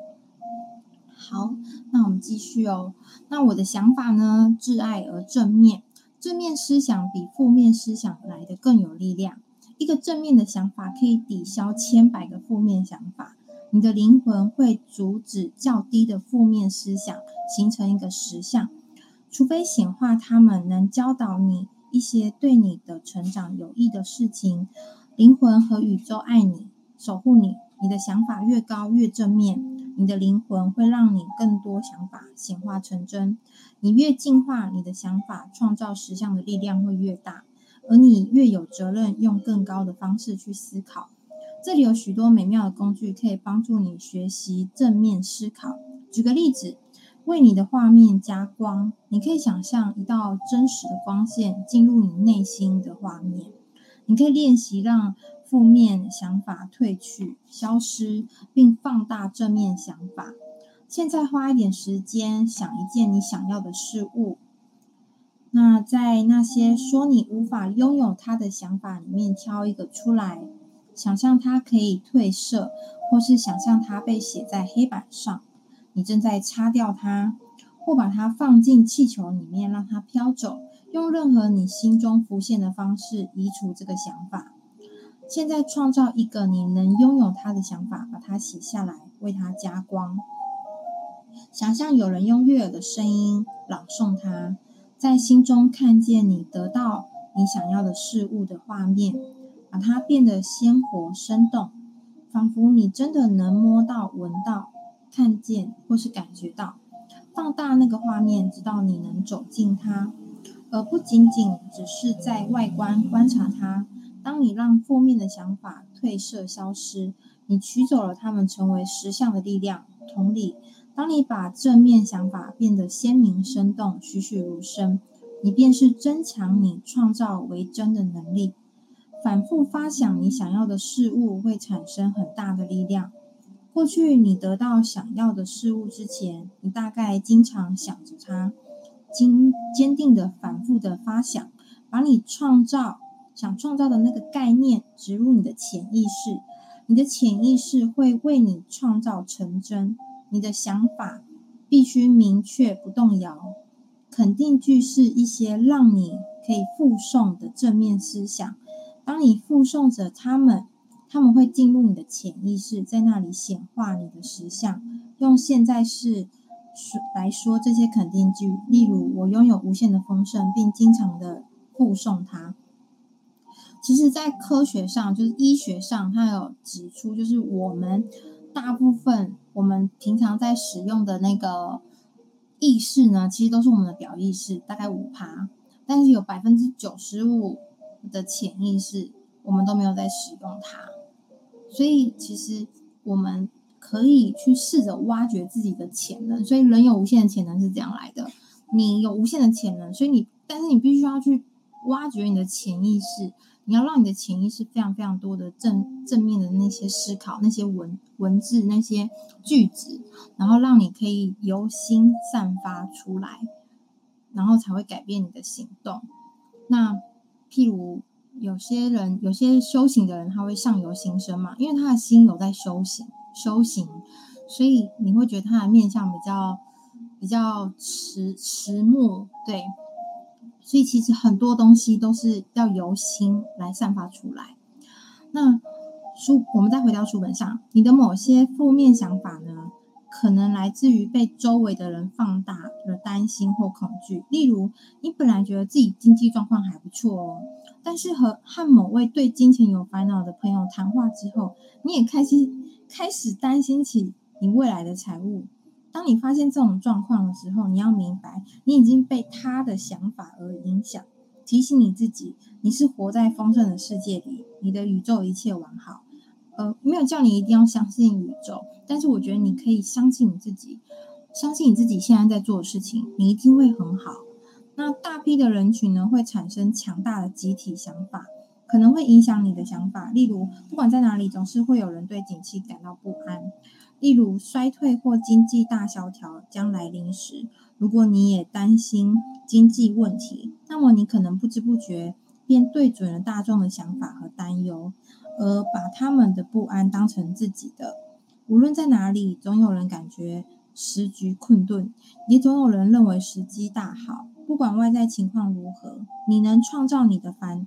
好，那我们继续哦。那我的想法呢，挚爱而正面。正面思想比负面思想来的更有力量。一个正面的想法可以抵消千百个负面想法。你的灵魂会阻止较低的负面思想形成一个实相，除非显化他们能教导你一些对你的成长有益的事情。灵魂和宇宙爱你，守护你。你的想法越高越正面。你的灵魂会让你更多想法显化成真。你越进化，你的想法创造实相的力量会越大，而你越有责任用更高的方式去思考。这里有许多美妙的工具可以帮助你学习正面思考。举个例子，为你的画面加光，你可以想象一道真实的光线进入你内心的画面。你可以练习让。负面想法褪去、消失，并放大正面想法。现在花一点时间想一件你想要的事物。那在那些说你无法拥有它的想法里面挑一个出来，想象它可以褪色，或是想象它被写在黑板上。你正在擦掉它，或把它放进气球里面让它飘走。用任何你心中浮现的方式移除这个想法。现在创造一个你能拥有它的想法，把它写下来，为它加光。想象有人用悦耳的声音朗诵它，在心中看见你得到你想要的事物的画面，把它变得鲜活生动，仿佛你真的能摸到、闻到、看见或是感觉到。放大那个画面，直到你能走进它，而不仅仅只是在外观观察它。当你让负面的想法褪色消失，你取走了它们，成为实相的力量。同理，当你把正面想法变得鲜明生动、栩栩如生，你便是增强你创造为真的能力。反复发想你想要的事物，会产生很大的力量。过去你得到想要的事物之前，你大概经常想着它，经坚定的反复的发想，把你创造。想创造的那个概念植入你的潜意识，你的潜意识会为你创造成真。你的想法必须明确不动摇，肯定句是一些让你可以复诵的正面思想。当你复诵着它们，他们会进入你的潜意识，在那里显化你的实相，用现在式来说这些肯定句，例如我拥有无限的丰盛，并经常的护送它。其实，在科学上，就是医学上，它有指出，就是我们大部分我们平常在使用的那个意识呢，其实都是我们的表意识，大概五趴，但是有百分之九十五的潜意识，我们都没有在使用它。所以，其实我们可以去试着挖掘自己的潜能。所以，人有无限的潜能是这样来的。你有无限的潜能，所以你，但是你必须要去挖掘你的潜意识。你要让你的潜意识非常非常多的正正面的那些思考、那些文文字、那些句子，然后让你可以由心散发出来，然后才会改变你的行动。那譬如有些人，有些修行的人，他会相由心生嘛，因为他的心有在修行，修行，所以你会觉得他的面相比较比较迟迟暮，对。所以其实很多东西都是要由心来散发出来。那书，我们再回到书本上，你的某些负面想法呢，可能来自于被周围的人放大的担心或恐惧。例如，你本来觉得自己经济状况还不错哦，但是和和某位对金钱有烦恼的朋友谈话之后，你也开始开始担心起你未来的财务。当你发现这种状况的时候，你要明白，你已经被他的想法而影响。提醒你自己，你是活在丰盛的世界里，你的宇宙一切完好。呃，没有叫你一定要相信宇宙，但是我觉得你可以相信你自己，相信你自己现在在做的事情，你一定会很好。那大批的人群呢，会产生强大的集体想法，可能会影响你的想法。例如，不管在哪里，总是会有人对景气感到不安。例如衰退或经济大萧条将来临时，如果你也担心经济问题，那么你可能不知不觉便对准了大众的想法和担忧，而把他们的不安当成自己的。无论在哪里，总有人感觉时局困顿，也总有人认为时机大好。不管外在情况如何，你能创造你的繁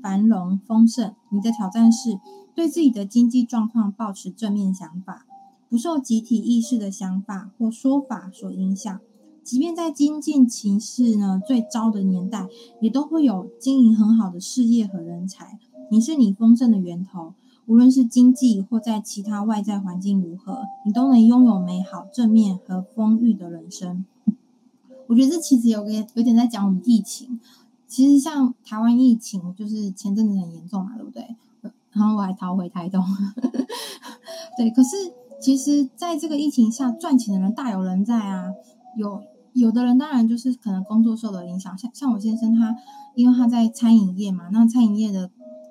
繁荣丰盛。你的挑战是对自己的经济状况保持正面想法。不受集体意识的想法或说法所影响，即便在经济情势呢最糟的年代，也都会有经营很好的事业和人才。你是你丰盛的源头，无论是经济或在其他外在环境如何，你都能拥有美好、正面和丰裕的人生。我觉得这其实有个有点在讲我们疫情。其实像台湾疫情，就是前阵子很严重嘛，对不对？然后我还逃回台东，<laughs> 对，可是。其实，在这个疫情下，赚钱的人大有人在啊。有有的人当然就是可能工作受了影响，像像我先生他，因为他在餐饮业嘛，那餐饮业的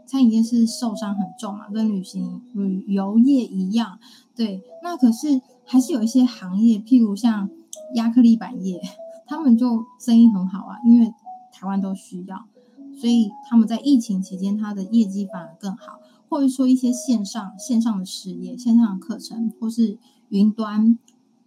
餐饮业是受伤很重嘛，跟旅行旅游业一样。对，那可是还是有一些行业，譬如像亚克力板业，他们就生意很好啊，因为台湾都需要，所以他们在疫情期间，他的业绩反而更好。或者说一些线上线上的事业、线上的课程，或是云端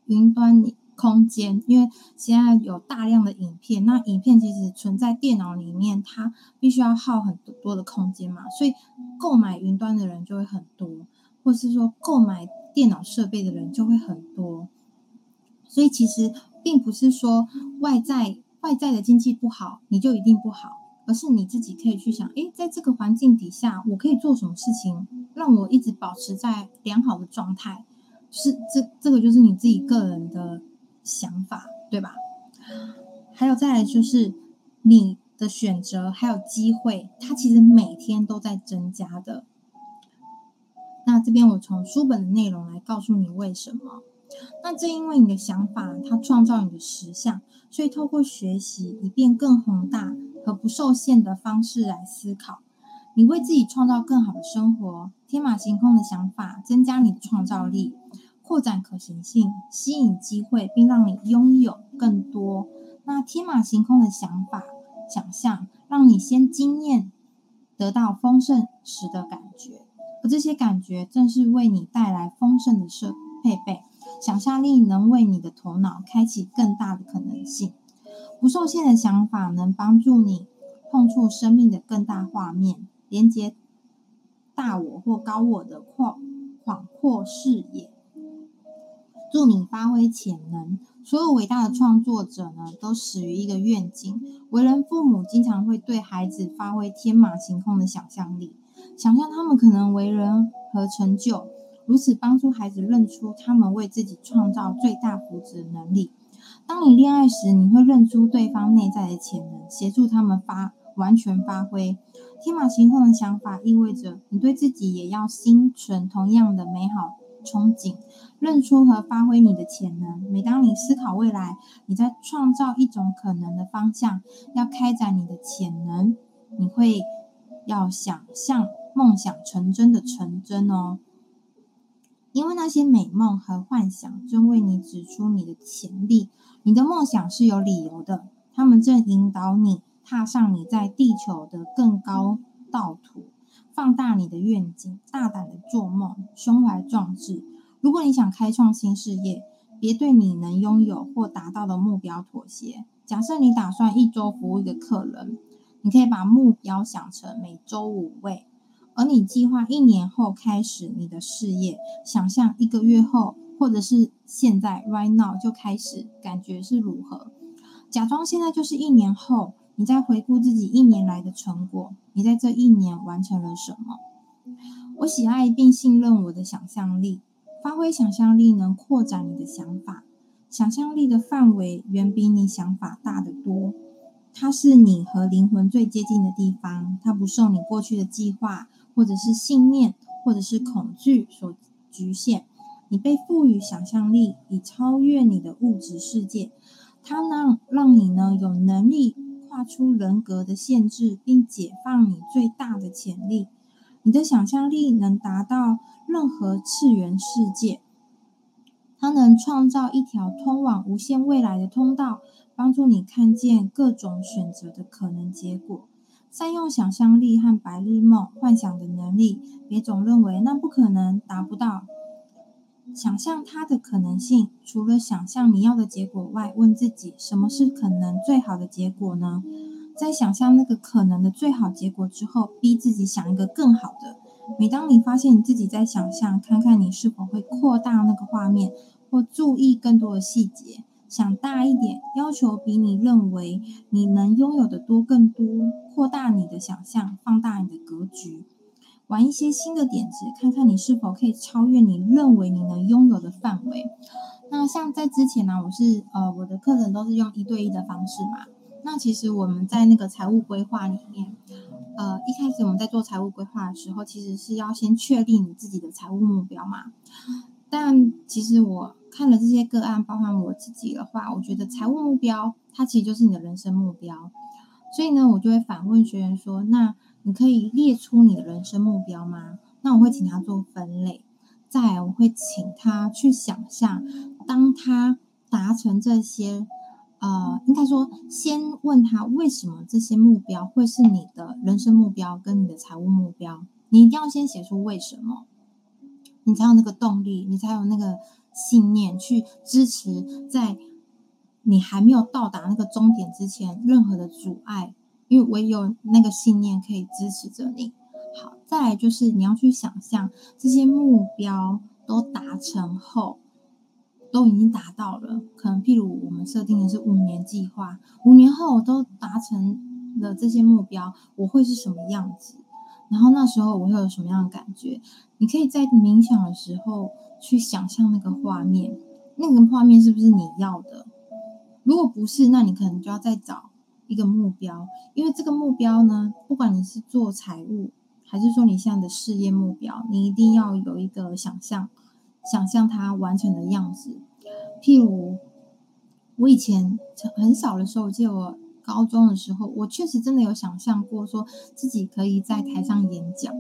云端空间，因为现在有大量的影片，那影片其实存在电脑里面，它必须要耗很多的空间嘛，所以购买云端的人就会很多，或是说购买电脑设备的人就会很多。所以其实并不是说外在外在的经济不好，你就一定不好。而是你自己可以去想，诶，在这个环境底下，我可以做什么事情，让我一直保持在良好的状态？是这这个就是你自己个人的想法，对吧？还有再来就是你的选择还有机会，它其实每天都在增加的。那这边我从书本的内容来告诉你为什么。那正因为你的想法，它创造你的实相，所以透过学习，以便更宏大。和不受限的方式来思考，你为自己创造更好的生活。天马行空的想法增加你的创造力，扩展可行性，吸引机会，并让你拥有更多。那天马行空的想法、想象，让你先经验得到丰盛时的感觉，而这些感觉正是为你带来丰盛的设配备。想象力能为你的头脑开启更大的可能性。不受限的想法能帮助你碰触生命的更大画面，连接大我或高我的扩广阔视野，助你发挥潜能。所有伟大的创作者呢，都始于一个愿景。为人父母经常会对孩子发挥天马行空的想象力，想象他们可能为人和成就，如此帮助孩子认出他们为自己创造最大福祉的能力。当你恋爱时，你会认出对方内在的潜能，协助他们发完全发挥。天马行空的想法意味着你对自己也要心存同样的美好憧憬，认出和发挥你的潜能。每当你思考未来，你在创造一种可能的方向，要开展你的潜能，你会要想象梦想成真的成真哦。因为那些美梦和幻想正为你指出你的潜力。你的梦想是有理由的，他们正引导你踏上你在地球的更高道途。放大你的愿景，大胆的做梦，胸怀壮志。如果你想开创新事业，别对你能拥有或达到的目标妥协。假设你打算一周服务一个客人，你可以把目标想成每周五位，而你计划一年后开始你的事业，想象一个月后，或者是现在 right now 就开始，感觉是如何？假装现在就是一年后。你在回顾自己一年来的成果，你在这一年完成了什么？我喜爱并信任我的想象力，发挥想象力能扩展你的想法，想象力的范围远比你想法大得多。它是你和灵魂最接近的地方，它不受你过去的计划或者是信念或者是恐惧所局限。你被赋予想象力，以超越你的物质世界，它让让你呢有能力。画出人格的限制，并解放你最大的潜力。你的想象力能达到任何次元世界，它能创造一条通往无限未来的通道，帮助你看见各种选择的可能结果。善用想象力和白日梦幻想的能力，别总认为那不可能达不到。想象它的可能性，除了想象你要的结果外，问自己什么是可能最好的结果呢？在想象那个可能的最好结果之后，逼自己想一个更好的。每当你发现你自己在想象，看看你是否会扩大那个画面，或注意更多的细节，想大一点，要求比你认为你能拥有的多更多，扩大你的想象，放大你的格局。玩一些新的点子，看看你是否可以超越你认为你能拥有的范围。那像在之前呢、我是呃我的课程都是用一对一的方式嘛。那其实我们在那个财务规划里面，呃一开始我们在做财务规划的时候，其实是要先确定你自己的财务目标嘛。但其实我看了这些个案，包含我自己的话，我觉得财务目标它其实就是你的人生目标。所以呢，我就会反问学员说：那你可以列出你的人生目标吗？那我会请他做分类，再我会请他去想象，当他达成这些，呃，应该说先问他为什么这些目标会是你的人生目标跟你的财务目标，你一定要先写出为什么，你才有那个动力，你才有那个信念去支持，在你还没有到达那个终点之前，任何的阻碍。因为唯有那个信念可以支持着你。好，再来就是你要去想象这些目标都达成后，都已经达到了。可能譬如我们设定的是五年计划，五年后我都达成了这些目标，我会是什么样子？然后那时候我会有什么样的感觉？你可以在冥想的时候去想象那个画面，那个画面是不是你要的？如果不是，那你可能就要再找。一个目标，因为这个目标呢，不管你是做财务，还是说你现在的事业目标，你一定要有一个想象，想象它完成的样子。譬如我以前很小的时候，我记得我高中的时候，我确实真的有想象过，说自己可以在台上演讲，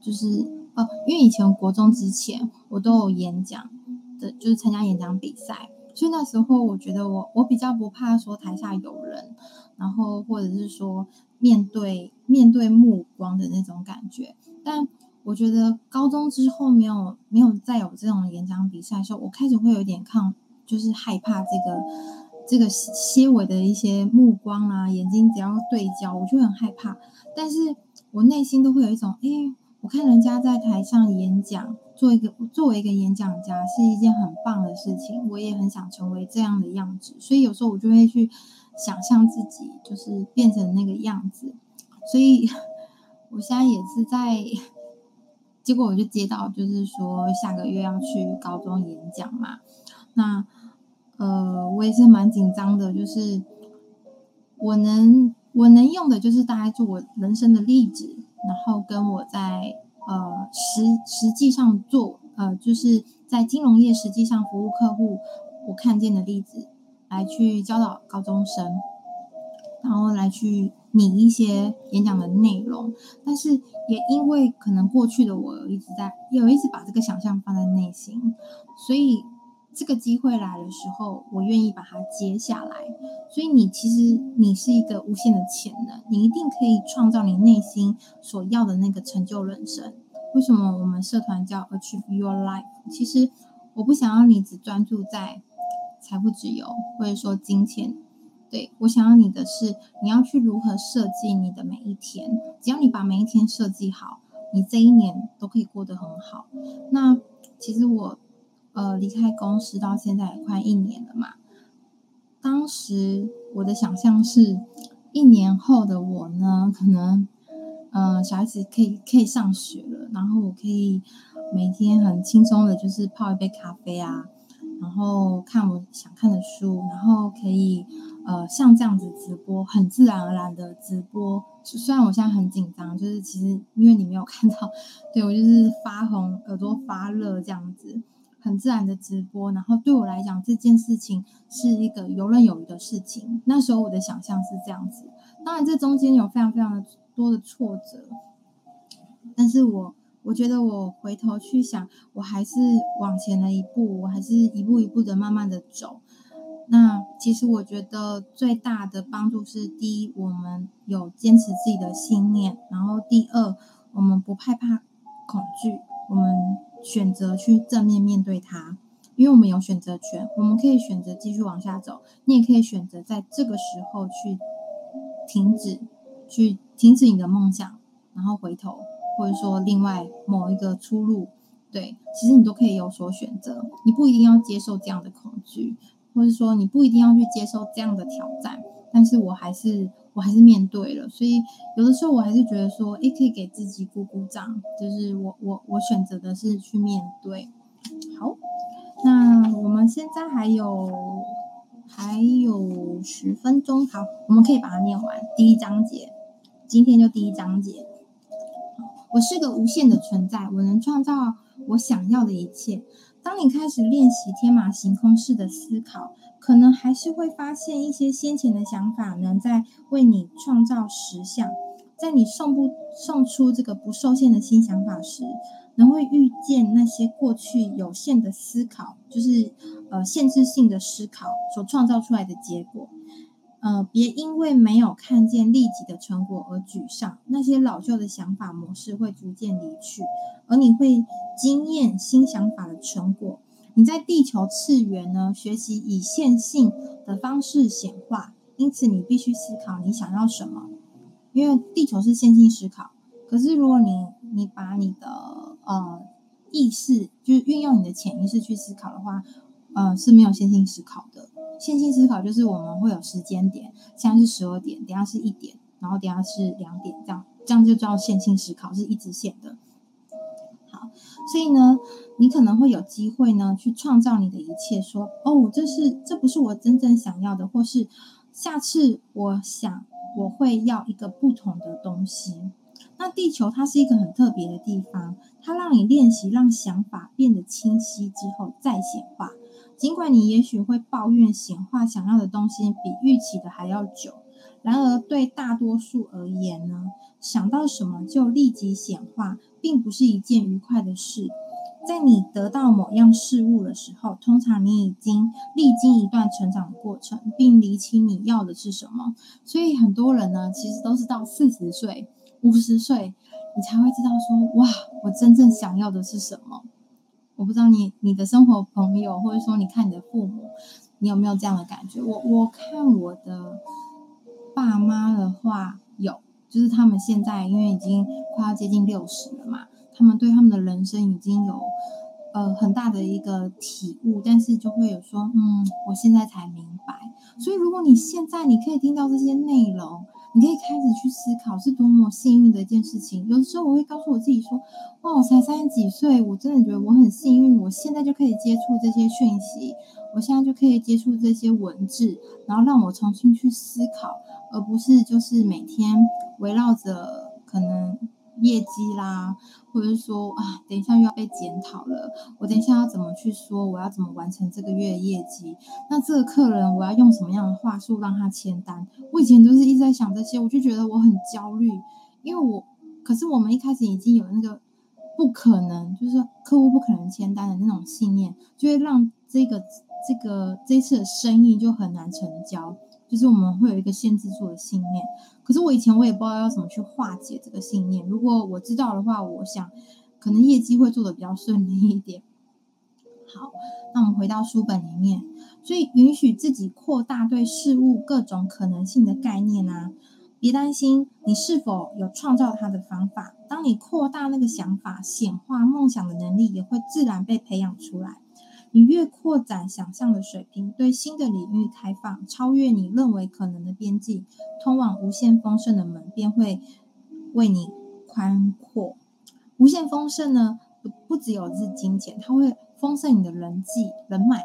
就是呃，因为以前国中之前，我都有演讲的，就是参加演讲比赛。所以那时候，我觉得我我比较不怕说台下有人，然后或者是说面对面对目光的那种感觉。但我觉得高中之后没有没有再有这种演讲比赛的时候，我开始会有点抗，就是害怕这个这个些微的一些目光啊，眼睛只要对焦，我就很害怕。但是我内心都会有一种，哎，我看人家在台上演讲，做一个作为一个演讲家是一件很棒的事情，我也很想成为这样的样子，所以有时候我就会去想象自己就是变成那个样子，所以我现在也是在，结果我就接到就是说下个月要去高中演讲嘛，那呃我也是蛮紧张的，就是我能。我能用的就是大概做我人生的例子，然后跟我在呃实实际上做呃就是在金融业实际上服务客户，我看见的例子来去教导高中生，然后来去拟一些演讲的内容。但是也因为可能过去的我一直在有一直把这个想象放在内心，所以。这个机会来的时候，我愿意把它接下来。所以你其实你是一个无限的潜能，你一定可以创造你内心所要的那个成就人生。为什么我们社团叫 Achieve Your Life？其实我不想要你只专注在财富自由，或者说金钱。对，我想要你的是，你要去如何设计你的每一天。只要你把每一天设计好，你这一年都可以过得很好。那其实我。呃，离开公司到现在也快一年了嘛。当时我的想象是，一年后的我呢，可能，呃，小孩子可以可以上学了，然后我可以每天很轻松的，就是泡一杯咖啡啊，然后看我想看的书，然后可以呃像这样子直播，很自然而然的直播。虽然我现在很紧张，就是其实因为你没有看到，对，我就是发红，耳朵发热这样子。很自然的直播，然后对我来讲，这件事情是一个游刃有余的事情。那时候我的想象是这样子，当然这中间有非常非常的多的挫折，但是我我觉得我回头去想，我还是往前了一步，我还是一步一步的慢慢的走。那其实我觉得最大的帮助是，第一，我们有坚持自己的信念，然后第二，我们不害怕恐惧，我们。选择去正面面对它，因为我们有选择权，我们可以选择继续往下走，你也可以选择在这个时候去停止，去停止你的梦想，然后回头，或者说另外某一个出路，对，其实你都可以有所选择，你不一定要接受这样的恐惧，或者说你不一定要去接受这样的挑战，但是我还是。我还是面对了，所以有的时候我还是觉得说，诶，可以给自己鼓鼓掌，就是我我我选择的是去面对。好，那我们现在还有还有十分钟，好，我们可以把它念完第一章节，今天就第一章节。我是个无限的存在，我能创造我想要的一切。当你开始练习天马行空式的思考，可能还是会发现一些先前的想法能在为你创造实像。在你送不送出这个不受限的新想法时，能会遇见那些过去有限的思考，就是呃限制性的思考所创造出来的结果。呃，别因为没有看见立即的成果而沮丧，那些老旧的想法模式会逐渐离去，而你会经验新想法的成果。你在地球次元呢，学习以线性的方式显化，因此你必须思考你想要什么，因为地球是线性思考。可是如果你你把你的呃意识，就是运用你的潜意识去思考的话，呃是没有线性思考的。线性思考就是我们会有时间点，现在是十二点，等下是一点，然后等下是两点，这样这样就叫线性思考，是一直线的。好，所以呢，你可能会有机会呢去创造你的一切，说哦，这是这不是我真正想要的，或是下次我想我会要一个不同的东西。那地球它是一个很特别的地方，它让你练习，让想法变得清晰之后再显化。尽管你也许会抱怨显化想要的东西比预期的还要久，然而对大多数而言呢，想到什么就立即显化，并不是一件愉快的事。在你得到某样事物的时候，通常你已经历经一段成长过程，并理清你要的是什么。所以很多人呢，其实都是到四十岁、五十岁，你才会知道说，哇，我真正想要的是什么。我不知道你你的生活朋友，或者说你看你的父母，你有没有这样的感觉？我我看我的爸妈的话，有，就是他们现在因为已经快要接近六十了嘛，他们对他们的人生已经有呃很大的一个体悟，但是就会有说，嗯，我现在才明白。所以如果你现在你可以听到这些内容，你可以开始去思考，是多么幸运的一件事情。有的时候我会告诉我自己说，哇，我才三十几岁，我真的觉得我很幸运，我现在就可以接触这些讯息，我现在就可以接触这些文字，然后让我重新去思考，而不是就是每天围绕着可能。业绩啦，或者是说啊，等一下又要被检讨了，我等一下要怎么去说？我要怎么完成这个月的业绩？那这个客人我要用什么样的话术让他签单？我以前都是一直在想这些，我就觉得我很焦虑，因为我可是我们一开始已经有那个不可能，就是客户不可能签单的那种信念，就会让这个这个这次的生意就很难成交。就是我们会有一个限制住的信念，可是我以前我也不知道要怎么去化解这个信念。如果我知道的话，我想可能业绩会做得比较顺利一点。好，那我们回到书本里面，所以允许自己扩大对事物各种可能性的概念啊，别担心你是否有创造它的方法。当你扩大那个想法，显化梦想的能力也会自然被培养出来。你越扩展想象的水平，对新的领域开放，超越你认为可能的边际，通往无限丰盛的门便会为你宽阔。无限丰盛呢，不不只有是金钱，它会丰盛你的人际人脉。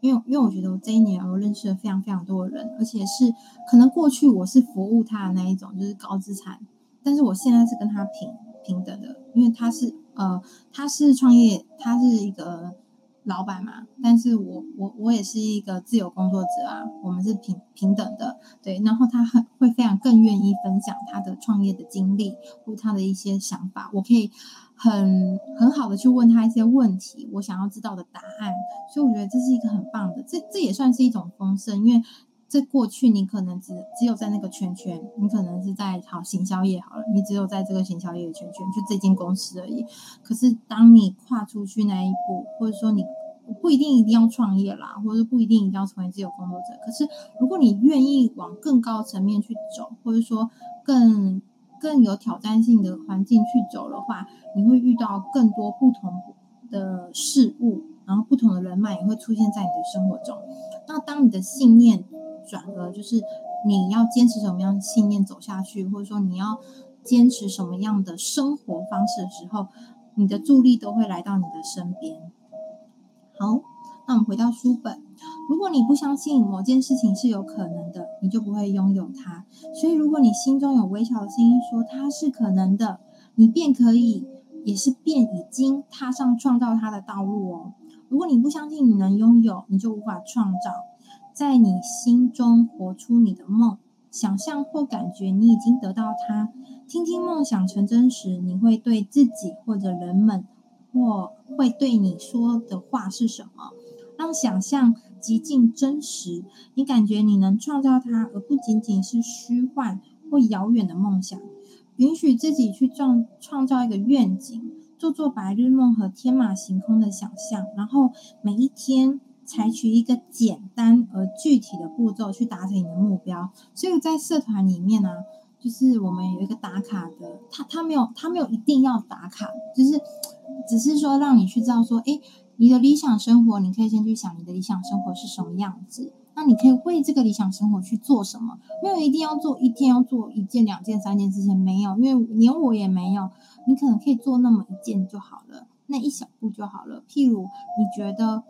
因为因为我觉得我这一年我认识了非常非常多的人，而且是可能过去我是服务他的那一种，就是高资产，但是我现在是跟他平平等的，因为他是呃他是创业，他是一个。老板嘛，但是我我我也是一个自由工作者啊，我们是平平等的，对。然后他很会非常更愿意分享他的创业的经历或他的一些想法，我可以很很好的去问他一些问题，我想要知道的答案。所以我觉得这是一个很棒的，这这也算是一种丰盛，因为。在过去，你可能只只有在那个圈圈，你可能是在好行销业好了，你只有在这个行销业的圈圈，就这间公司而已。可是当你跨出去那一步，或者说你不一定一定要创业啦，或者不一定一定要成为自由工作者，可是如果你愿意往更高层面去走，或者说更更有挑战性的环境去走的话，你会遇到更多不同的事物，然后不同的人脉也会出现在你的生活中。那当你的信念转而就是你要坚持什么样的信念走下去，或者说你要坚持什么样的生活方式的时候，你的助力都会来到你的身边。好，那我们回到书本。如果你不相信某件事情是有可能的，你就不会拥有它。所以，如果你心中有微小的声音说它是可能的，你便可以，也是便已经踏上创造它的道路哦。如果你不相信你能拥有，你就无法创造。在你心中活出你的梦，想象或感觉你已经得到它。听听梦想成真时，你会对自己或者人们或会对你说的话是什么？让想象极尽真实，你感觉你能创造它，而不仅仅是虚幻或遥远的梦想。允许自己去创创造一个愿景，做做白日梦和天马行空的想象，然后每一天。采取一个简单而具体的步骤去达成你的目标。所以在社团里面呢、就是我们有一个打卡的，他他没有他没有一定要打卡，就是只是说让你去知道说，诶，你的理想生活，你可以先去想你的理想生活是什么样子。那你可以为这个理想生活去做什么？没有一定要做一天要做一件、两件、三件事情，没有，因为连我也没有。你可能可以做那么一件就好了，那一小步就好了。譬如你觉得。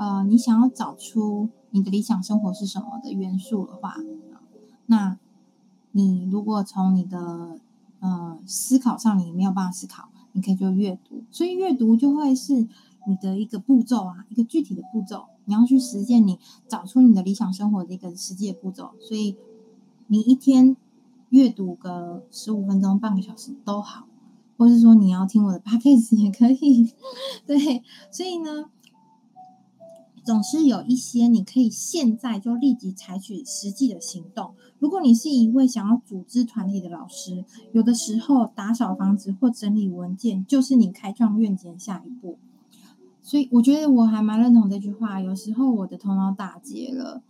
呃，你想要找出你的理想生活是什么的元素的话，那你如果从你的呃思考上你没有办法思考，你可以就阅读，所以阅读就会是你的一个步骤啊，一个具体的步骤，你要去实践你找出你的理想生活的一个实际的步骤，所以你一天阅读个十五分钟、半个小时都好，或是说你要听我的 <laughs> podcast 也可以，<laughs> 对，所以呢。总是有一些你可以现在就立即采取实际的行动。如果你是一位想要组织团体的老师，有的时候打扫房子或整理文件就是你开创愿景的下一步。所以我觉得我还蛮认同这句话。有时候我的头脑打结了，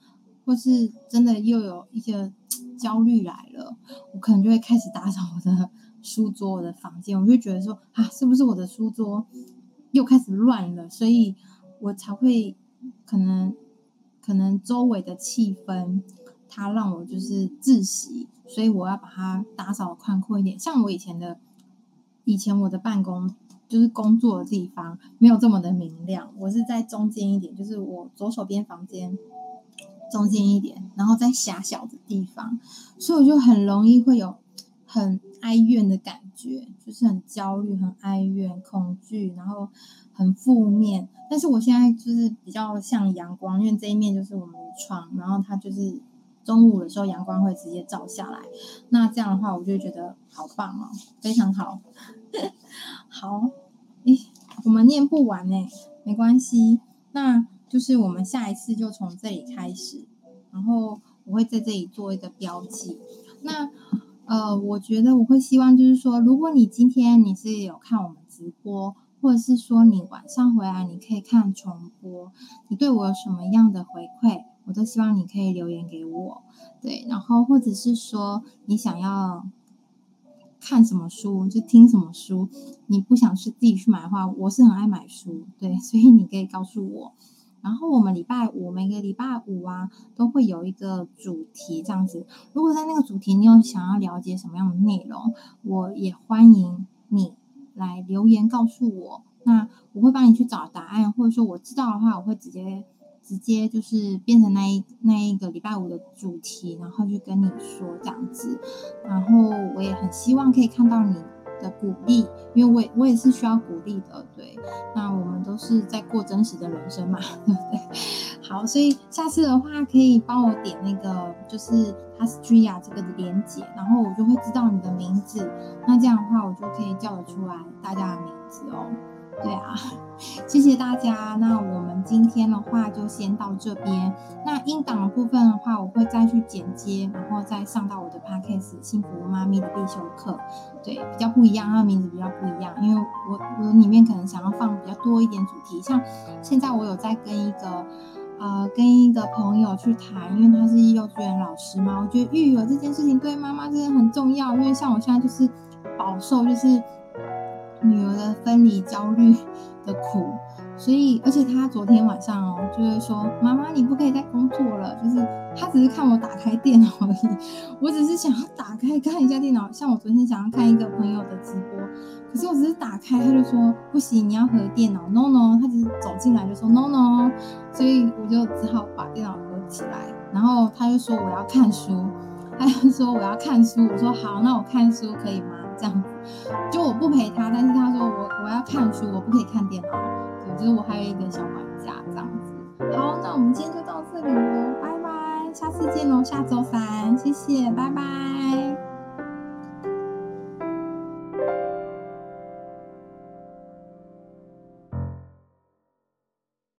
或是真的又有一些 <tsk> 焦虑来了，我可能就会开始打扫我的书桌、我的房间，我就觉得说啊，是不是我的书桌又开始乱了？所以我才会可能可能周围的气氛，它让我就是窒息，所以我要把它打扫宽阔一点。像我以前的以前我的办公就是工作的地方没有这么的明亮，我是在中间一点，就是我左手边房间中间一点，然后在狭小的地方，所以我就很容易会有。很哀怨的感觉，就是很焦虑、很哀怨、恐惧，然后很负面。但是我现在就是比较像阳光，因为这一面就是我们的窗，然后它就是中午的时候阳光会直接照下来。那这样的话，我就觉得好棒哦，非常好。<laughs> 好，诶，我们念不完呢，没关系。那就是我们下一次就从这里开始，然后我会在这里做一个标记。那。呃，我觉得我会希望就是说，如果你今天你是有看我们直播，或者是说你晚上回来你可以看重播，你对我有什么样的回馈，我都希望你可以留言给我。对，然后或者是说你想要看什么书，就听什么书，你不想是自己去买的话，我是很爱买书，对，所以你可以告诉我。然后我们礼拜五每个礼拜五啊，都会有一个主题这样子。如果在那个主题你有想要了解什么样的内容，我也欢迎你来留言告诉我。那我会帮你去找答案，或者说我知道的话，我会直接直接就是变成那一那一个礼拜五的主题，然后就跟你说这样子。然后我也很希望可以看到你的鼓励，因为我也我也是需要鼓励的，对。那我们都是在过真实的人生嘛，<laughs> 对不对？好，所以下次的话可以帮我点那个就是 Astria 这个的连接，然后我就会知道你的名字。那这样的话，我就可以叫得出来大家的名字哦。对啊，<laughs> 谢谢大家。那我们今天的话就先到这边。那音档的部分的话，我会再去剪接，然后再上到我的 Podcast《幸福妈咪的必修课》。对，比较不一样，它的名字比较不一样，因为我我里面可能想要放比较多一点主题。像现在我有在跟一个呃跟一个朋友去谈，因为他是幼稚园老师嘛，我觉得育儿这件事情对妈妈真的很重要。因为像我现在就是饱受就是。女儿的分离焦虑的苦，所以而且他昨天晚上哦，就是说妈妈你不可以再工作了，就是他只是看我打开电脑而已，我只是想要打开看一下电脑，像我昨天想要看一个朋友的直播，可是我只是打开，他就说不行，你要合电脑，no no，他只是走进来就说 no no，所以我就只好把电脑合起来，然后他就说我要看书，他就说我要看书，我说好，那我看书可以吗？这样子，就我不陪他，但是他说我我要看书，我不可以看电脑。对，就是我还有一个小管家这样子。好，那我们今天就到这里喽，拜拜，下次见喽，下周三，谢谢，拜拜。